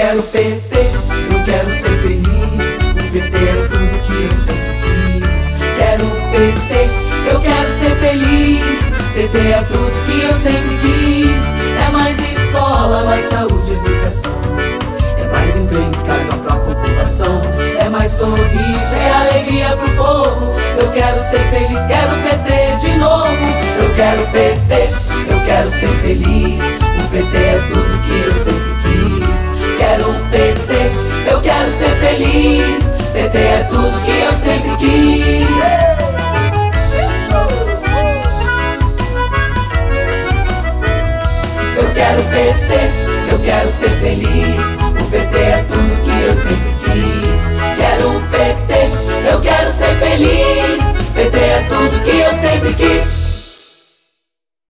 quero PT, eu quero ser feliz. O PT é tudo que eu sempre quis. Quero PT, eu quero ser feliz. PT é tudo que eu sempre quis. É mais escola, mais saúde, educação. É mais emprego, casa pra população. É mais sorriso, é alegria pro povo. Eu quero ser feliz, quero PT de novo. Eu quero PT, eu quero ser feliz. O PT é tudo que feliz. PT é tudo que eu sempre quis. Eu quero PT, eu quero ser feliz. O PT é tudo que eu sempre quis. Quero um PT, eu quero ser feliz. PT é tudo que eu sempre quis.